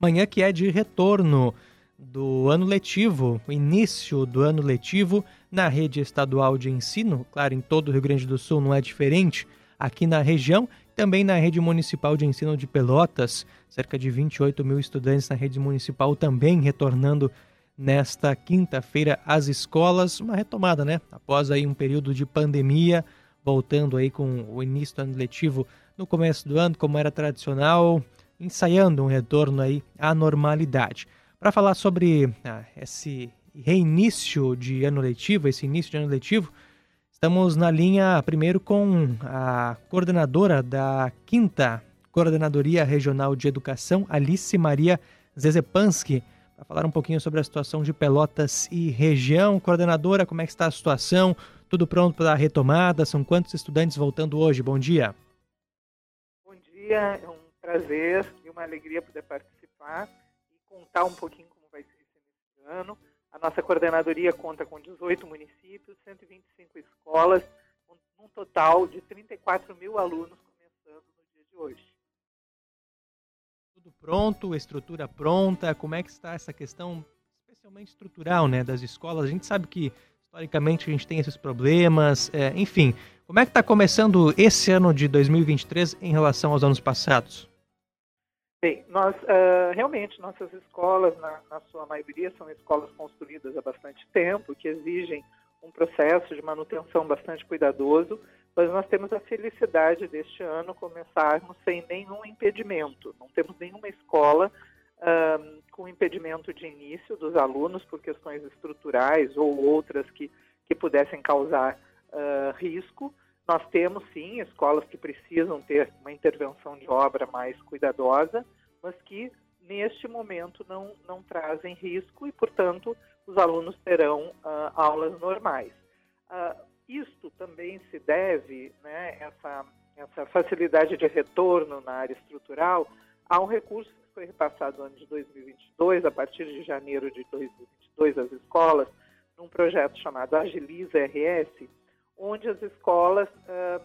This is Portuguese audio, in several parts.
Manhã que é de retorno do ano letivo, o início do ano letivo na rede estadual de ensino, claro, em todo o Rio Grande do Sul não é diferente, aqui na região, também na rede municipal de ensino de Pelotas, cerca de 28 mil estudantes na rede municipal também retornando nesta quinta-feira às escolas, uma retomada, né? Após aí um período de pandemia, voltando aí com o início do ano letivo no começo do ano, como era tradicional, ensaiando um retorno aí à normalidade. Para falar sobre ah, esse reinício de ano letivo, esse início de ano letivo, estamos na linha primeiro com a coordenadora da quinta Coordenadoria Regional de Educação, Alice Maria Zezepansky, para falar um pouquinho sobre a situação de Pelotas e região. Coordenadora, como é que está a situação? Tudo pronto para a retomada? São quantos estudantes voltando hoje? Bom dia. Bom dia, é um prazer e uma alegria poder participar e contar um pouquinho como vai ser esse ano. A nossa coordenadoria conta com 18 municípios, 125 escolas, um, um total de 34 mil alunos começando no dia de hoje. Tudo pronto, estrutura pronta, como é que está essa questão, especialmente estrutural, né, das escolas? A gente sabe que historicamente a gente tem esses problemas, é, enfim, como é que está começando esse ano de 2023 em relação aos anos passados? Bem, nós uh, realmente nossas escolas, na, na, sua maioria, são escolas construídas há bastante tempo, que exigem um processo de manutenção bastante cuidadoso, mas nós temos a felicidade deste ano começarmos sem nenhum impedimento. Não temos nenhuma escola uh, com impedimento de início dos alunos por questões estruturais ou outras que, que pudessem causar uh, risco. Nós temos, sim, escolas que precisam ter uma intervenção de obra mais cuidadosa, mas que, neste momento, não, não trazem risco e, portanto, os alunos terão uh, aulas normais. Uh, isto também se deve, né, essa, essa facilidade de retorno na área estrutural, a um recurso que foi repassado no ano de 2022, a partir de janeiro de 2022, às escolas, num projeto chamado Agiliza RS, onde as escolas uh,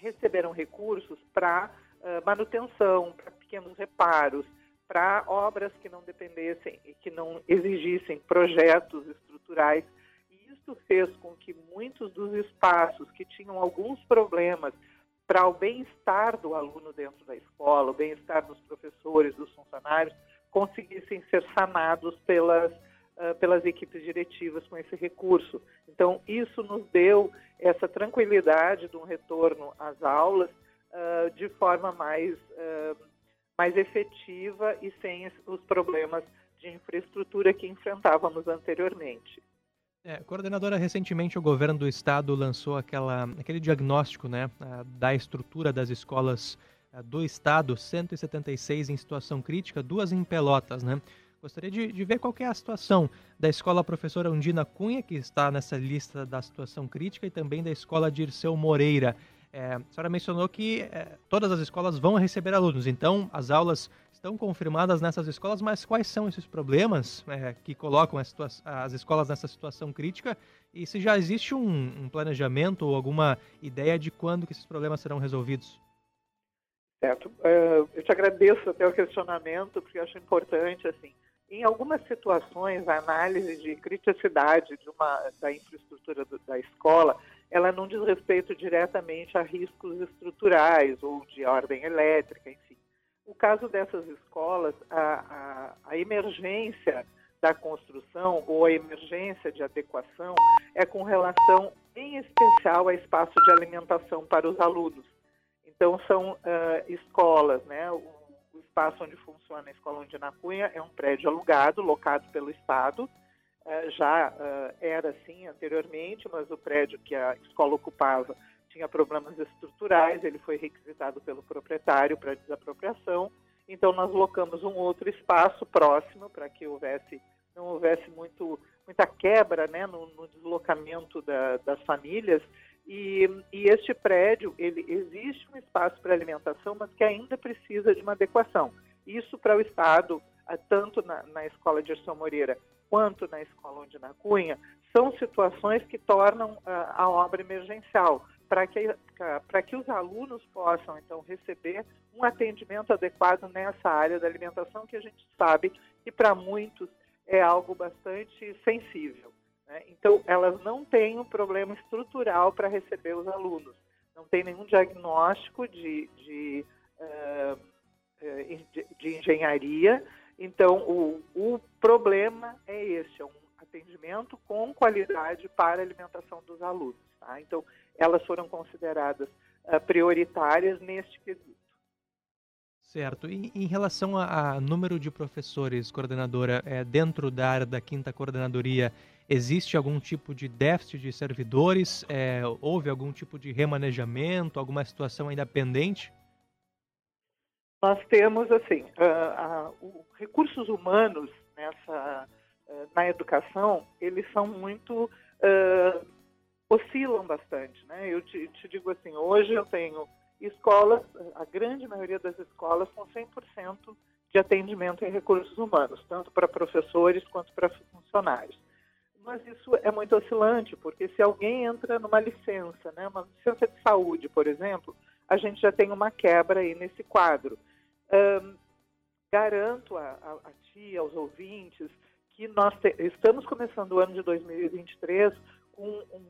receberam recursos para uh, manutenção, para pequenos reparos, para obras que não dependessem e que não exigissem projetos estruturais. E isso fez com que muitos dos espaços que tinham alguns problemas para o bem-estar do aluno dentro da escola, o bem-estar dos professores, dos funcionários, conseguissem ser sanados pelas uh, pelas equipes diretivas com esse recurso. Então, isso nos deu essa tranquilidade de um retorno às aulas uh, de forma mais, uh, mais efetiva e sem os problemas de infraestrutura que enfrentávamos anteriormente. É, coordenadora, recentemente o governo do estado lançou aquela, aquele diagnóstico né, da estrutura das escolas do estado, 176 em situação crítica, duas em Pelotas, né? Gostaria de, de, ver qual é a situação da escola professora Undina Cunha, que está nessa lista da situação crítica, e também da escola Dirceu Moreira. É, a senhora mencionou que é, todas as escolas vão receber alunos, então as aulas estão confirmadas nessas escolas, mas quais são esses problemas é, que colocam as, as, escolas nessa situação crítica e se já existe um, um, planejamento ou alguma ideia de quando que esses problemas serão resolvidos? Certo. Uh, eu te agradeço até o questionamento, porque eu acho importante, assim, em algumas situações, a análise de criticidade de uma, da infraestrutura do, da escola, ela não diz respeito diretamente a riscos estruturais ou de ordem elétrica, enfim. O caso dessas escolas, a, a, a emergência da construção ou a emergência de adequação é com relação, em especial, a espaço de alimentação para os alunos. Então, são uh, escolas, né? O, espaço onde funciona a Escola Ondina Cunha é um prédio alugado, locado pelo Estado. Uh, já uh, era assim anteriormente, mas o prédio que a escola ocupava tinha problemas estruturais, ele foi requisitado pelo proprietário para desapropriação. Então nós locamos um outro espaço próximo para que houvesse não houvesse muito muita quebra né, no, no deslocamento da, das famílias e, e, este prédio, ele existe um espaço para alimentação, mas que ainda precisa de uma adequação. Isso para o Estado, tanto na, na escola de Erção Moreira quanto na escola onde na Cunha, são situações que tornam a, a obra emergencial, para que, que os alunos possam, então, receber um atendimento adequado nessa área da alimentação, que a gente sabe que para muitos é algo bastante sensível. Né? Então, elas não têm um problema estrutural para receber os alunos, não tem nenhum diagnóstico de, de, uh, de, de engenharia. Então, o, o problema é esse, é um atendimento com qualidade para a alimentação dos alunos. Tá? Então, elas foram consideradas uh, prioritárias neste quesito. Certo. E em relação a, a número de professores, coordenadora, é, dentro da área da quinta coordenadoria, existe algum tipo de déficit de servidores? É, houve algum tipo de remanejamento, alguma situação ainda pendente? Nós temos, assim, uh, uh, uh, recursos humanos nessa, na educação, eles são muito oscilam bastante, né? Eu te, te, digo assim, hoje eu tenho escolas, a grande maioria das escolas com 100% de atendimento em recursos humanos, tanto para professores quanto para funcionários. Mas isso é muito oscilante, porque se alguém entra numa licença, né, uma licença de saúde, por exemplo, a gente já tem uma quebra aí nesse quadro. Garanto a, a, a ti, aos ouvintes, que nós te, estamos começando o ano de 2023 com um, um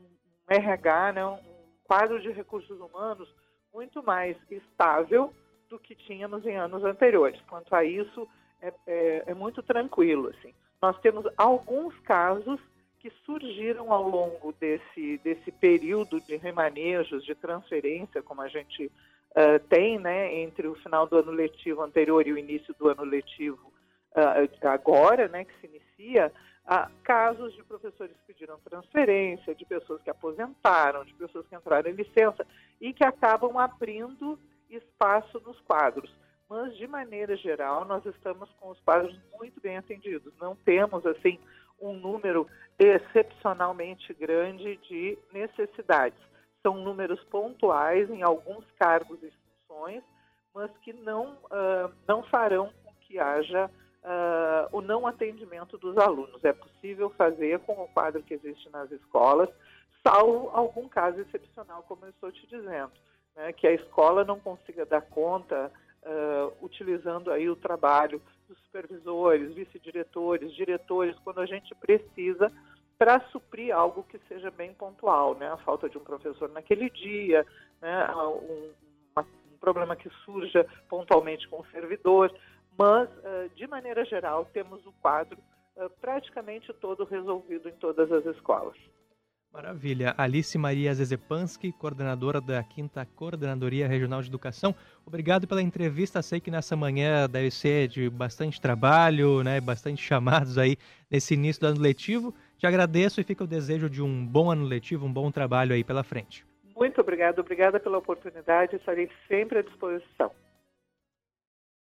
RH, né, um quadro de recursos humanos muito mais estável do que tínhamos em anos anteriores. Quanto a isso, é, é, é muito tranquilo. Assim. Nós temos alguns casos que surgiram ao longo desse, desse período de remanejos, de transferência, como a gente uh, tem, né, entre o final do ano letivo anterior e o início do ano letivo uh, agora, né, que se inicia, uh, casos de professores que pediram transferência, de pessoas que aposentaram, de pessoas que entraram em licença e que acabam abrindo espaço nos quadros. Mas, de maneira geral, nós estamos com os quadros muito bem atendidos. Não temos, assim, um número excepcionalmente grande de necessidades. São números pontuais em alguns cargos e funções, mas que não, uh, não farão com que haja uh, o não atendimento dos alunos. É possível fazer com o quadro que existe nas escolas, salvo algum caso excepcional, como eu estou te dizendo, né, que a escola não consiga dar conta, uh, utilizando aí o trabalho dos supervisores, vice-diretores, diretores, quando a gente precisa para suprir algo que seja bem pontual, né? A falta de um professor naquele dia, né? um, um problema que surja pontualmente com o servidor mas, uh, de maneira geral, temos o quadro uh, praticamente todo resolvido em todas as escolas. Maravilha. Alice Maria Zezepansky, coordenadora da 5 Coordenadoria Regional de Educação. Obrigado pela entrevista. Sei que nessa manhã deve ser de bastante trabalho, né, bastante chamados aí nesse início do ano letivo. Te agradeço e fica o desejo de um bom ano letivo, um bom trabalho aí pela frente. Muito obrigado, obrigada pela oportunidade. Estarei sempre à disposição.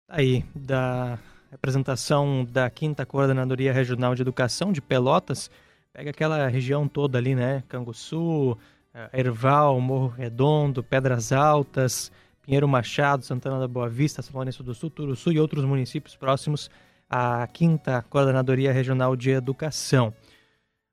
Aí, da representação da 5 Coordenadoria Regional de Educação de Pelotas, pega aquela região toda ali, né? Canguçu, eh, Erval, Morro Redondo, Pedras Altas, Pinheiro Machado, Santana da Boa Vista, São Lourenço do Sul, Turuçu e outros municípios próximos à 5 Coordenadoria Regional de Educação.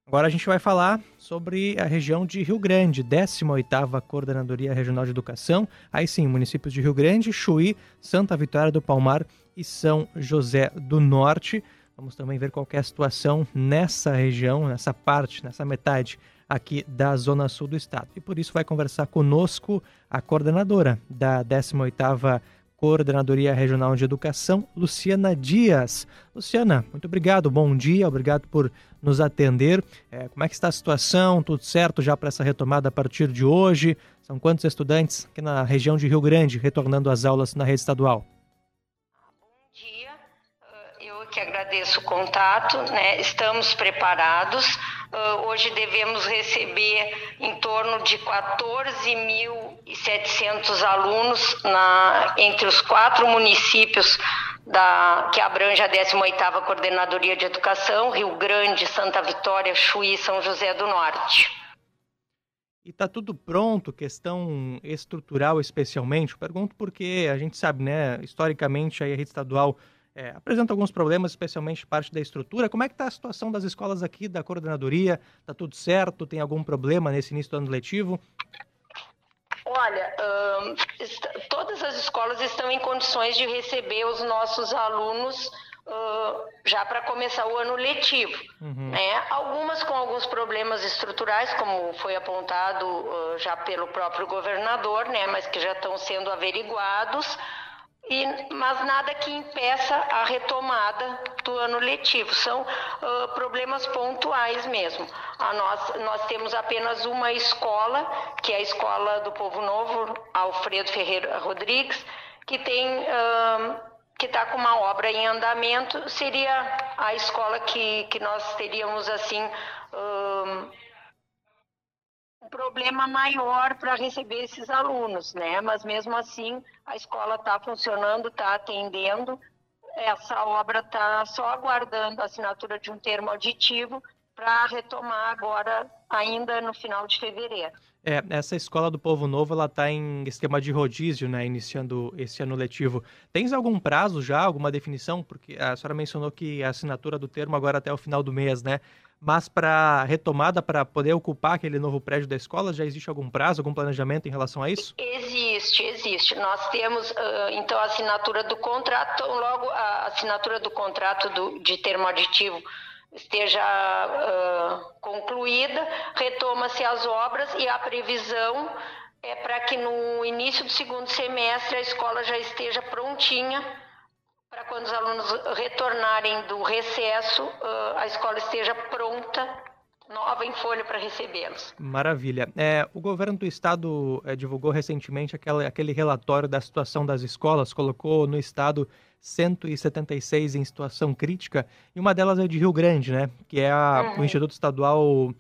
Agora a gente vai falar sobre a região de Rio Grande, 18ª Coordenadoria Regional de Educação. Aí sim, municípios de Rio Grande, Chuí, Santa Vitória do Palmar e São José do Norte. Vamos também ver qual é a situação nessa região, nessa parte, nessa metade aqui da zona sul do estado. E por isso vai conversar conosco a coordenadora da 18ª Coordenadoria Regional de Educação, Luciana Dias. Luciana, muito obrigado, bom dia, obrigado por nos atender. É, como é que está a situação? Tudo certo já para essa retomada a partir de hoje? São quantos estudantes aqui na região de Rio Grande retornando às aulas na rede estadual? Que agradeço o contato, né? estamos preparados Uh, hoje devemos receber em torno de 14.700 alunos na, entre os quatro municípios da, que abrange a 18ª Coordenadoria de Educação, Rio Grande, Santa Vitória, Chuí e São José do Norte. E está tudo pronto, questão estrutural especialmente? pergunto porque a gente sabe, né, historicamente a rede estadual é, apresenta alguns problemas, especialmente parte da estrutura. Como é que está a situação das escolas aqui da coordenadoria? Está tudo certo? Tem algum problema nesse início do ano letivo? Olha, todas as escolas estão em condições de receber os nossos alunos uh, já para começar o ano letivo. Uhum. Né? Algumas com alguns problemas estruturais, como foi apontado uh, já pelo próprio governador, né? mas que já estão sendo averiguados. E, mas nada que impeça a retomada do ano letivo. São uh, problemas pontuais mesmo. A nós, nós temos apenas uma escola, que é a Escola do Povo Novo, Alfredo Ferreira Rodrigues, que tem. Uh, que está com uma obra em andamento, seria a escola que, que nós teríamos assim um problema maior para receber esses alunos, né? Mas mesmo assim a escola está funcionando, está atendendo. Essa obra está só aguardando a assinatura de um termo auditivo para retomar agora, ainda no final de fevereiro. É, essa escola do Povo Novo, ela está em esquema de rodízio, né, iniciando esse ano letivo. Tens algum prazo já, alguma definição? Porque a senhora mencionou que a assinatura do termo agora até o final do mês, né? Mas para retomada, para poder ocupar aquele novo prédio da escola, já existe algum prazo, algum planejamento em relação a isso? Existe, existe. Nós temos, uh, então, a assinatura do contrato, logo a assinatura do contrato do, de termo aditivo esteja uh, concluída, retoma-se as obras e a previsão é para que no início do segundo semestre a escola já esteja prontinha quando os alunos retornarem do recesso, uh, a escola esteja pronta nova em folha para recebê-los. Maravilha. É, o governo do estado é, divulgou recentemente aquela, aquele relatório da situação das escolas, colocou no estado 176 em situação crítica, e uma delas é de Rio Grande, né? Que é a, uhum. o Instituto Estadual,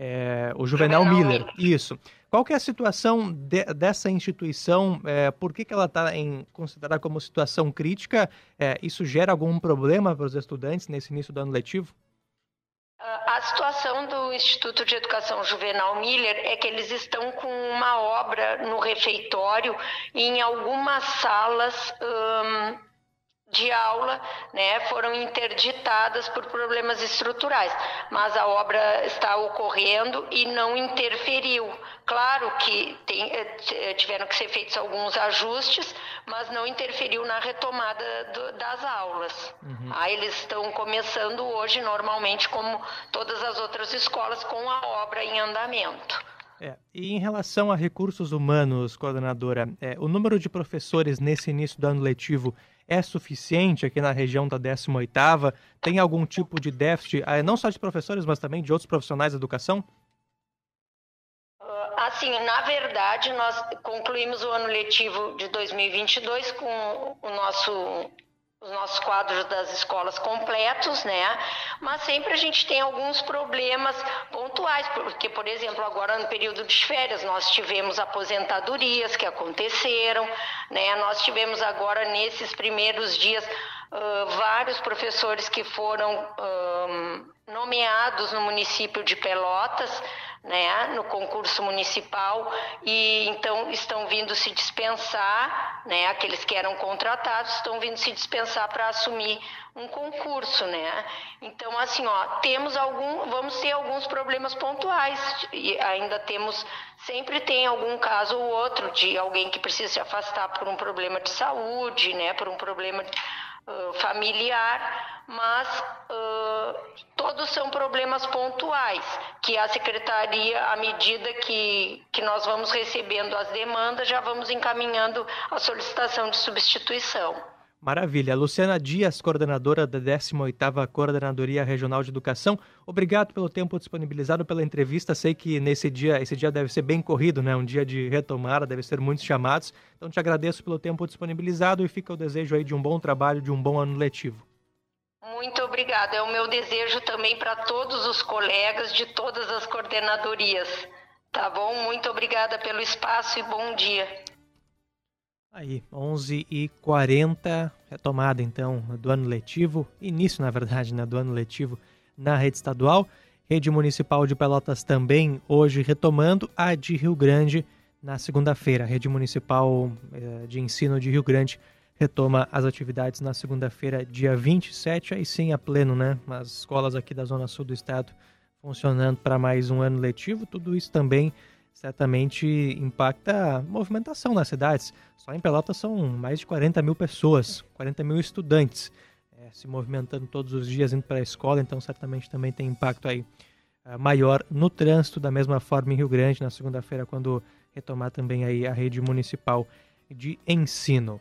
é, o Juvenal, Juvenal Miller. Miller. Isso. Qual que é a situação de, dessa instituição? É, por que, que ela está considerada como situação crítica? É, isso gera algum problema para os estudantes nesse início do ano letivo? A situação do Instituto de Educação Juvenal Miller é que eles estão com uma obra no refeitório e em algumas salas. Hum, de aula né, foram interditadas por problemas estruturais, mas a obra está ocorrendo e não interferiu. Claro que tem, eh, tiveram que ser feitos alguns ajustes, mas não interferiu na retomada do, das aulas. Uhum. Aí eles estão começando hoje, normalmente, como todas as outras escolas, com a obra em andamento. É, e em relação a recursos humanos, coordenadora, é, o número de professores nesse início do ano letivo é suficiente aqui na região da 18ª? Tem algum tipo de déficit, ah, não só de professores, mas também de outros profissionais da educação? Ah, assim, na verdade, nós concluímos o ano letivo de 2022 com o nosso os nossos quadros das escolas completos, né? Mas sempre a gente tem alguns problemas pontuais, porque, por exemplo, agora no período de férias nós tivemos aposentadorias que aconteceram, né? Nós tivemos agora nesses primeiros dias uh, vários professores que foram uh, nomeados no município de Pelotas né, no concurso municipal e então estão vindo se dispensar, né, aqueles que eram contratados estão vindo se dispensar para assumir um concurso, né? Então assim, ó, temos algum, vamos ter alguns problemas pontuais e ainda temos, sempre tem algum caso ou outro de alguém que precisa se afastar por um problema de saúde, né, por um problema uh, familiar mas uh, problemas pontuais, que a secretaria, à medida que, que nós vamos recebendo as demandas, já vamos encaminhando a solicitação de substituição. Maravilha. Luciana Dias, coordenadora da 18ª Coordenadoria Regional de Educação, obrigado pelo tempo disponibilizado pela entrevista. Sei que nesse dia, esse dia deve ser bem corrido, né? Um dia de retomada, deve ser muitos chamados. Então te agradeço pelo tempo disponibilizado e fica o desejo aí de um bom trabalho, de um bom ano letivo. Obrigada. É o meu desejo também para todos os colegas de todas as coordenadorias. Tá bom? Muito obrigada pelo espaço e bom dia. Aí, 11h40, retomada então do ano letivo, início na verdade né, do ano letivo na rede estadual. Rede Municipal de Pelotas também hoje retomando, a de Rio Grande na segunda-feira. Rede Municipal eh, de Ensino de Rio Grande retoma as atividades na segunda-feira, dia 27, aí sim a pleno, né? As escolas aqui da Zona Sul do Estado funcionando para mais um ano letivo, tudo isso também certamente impacta a movimentação nas cidades. Só em Pelotas são mais de 40 mil pessoas, 40 mil estudantes é, se movimentando todos os dias indo para a escola, então certamente também tem impacto aí é, maior no trânsito, da mesma forma em Rio Grande, na segunda-feira, quando retomar também aí a rede municipal de ensino.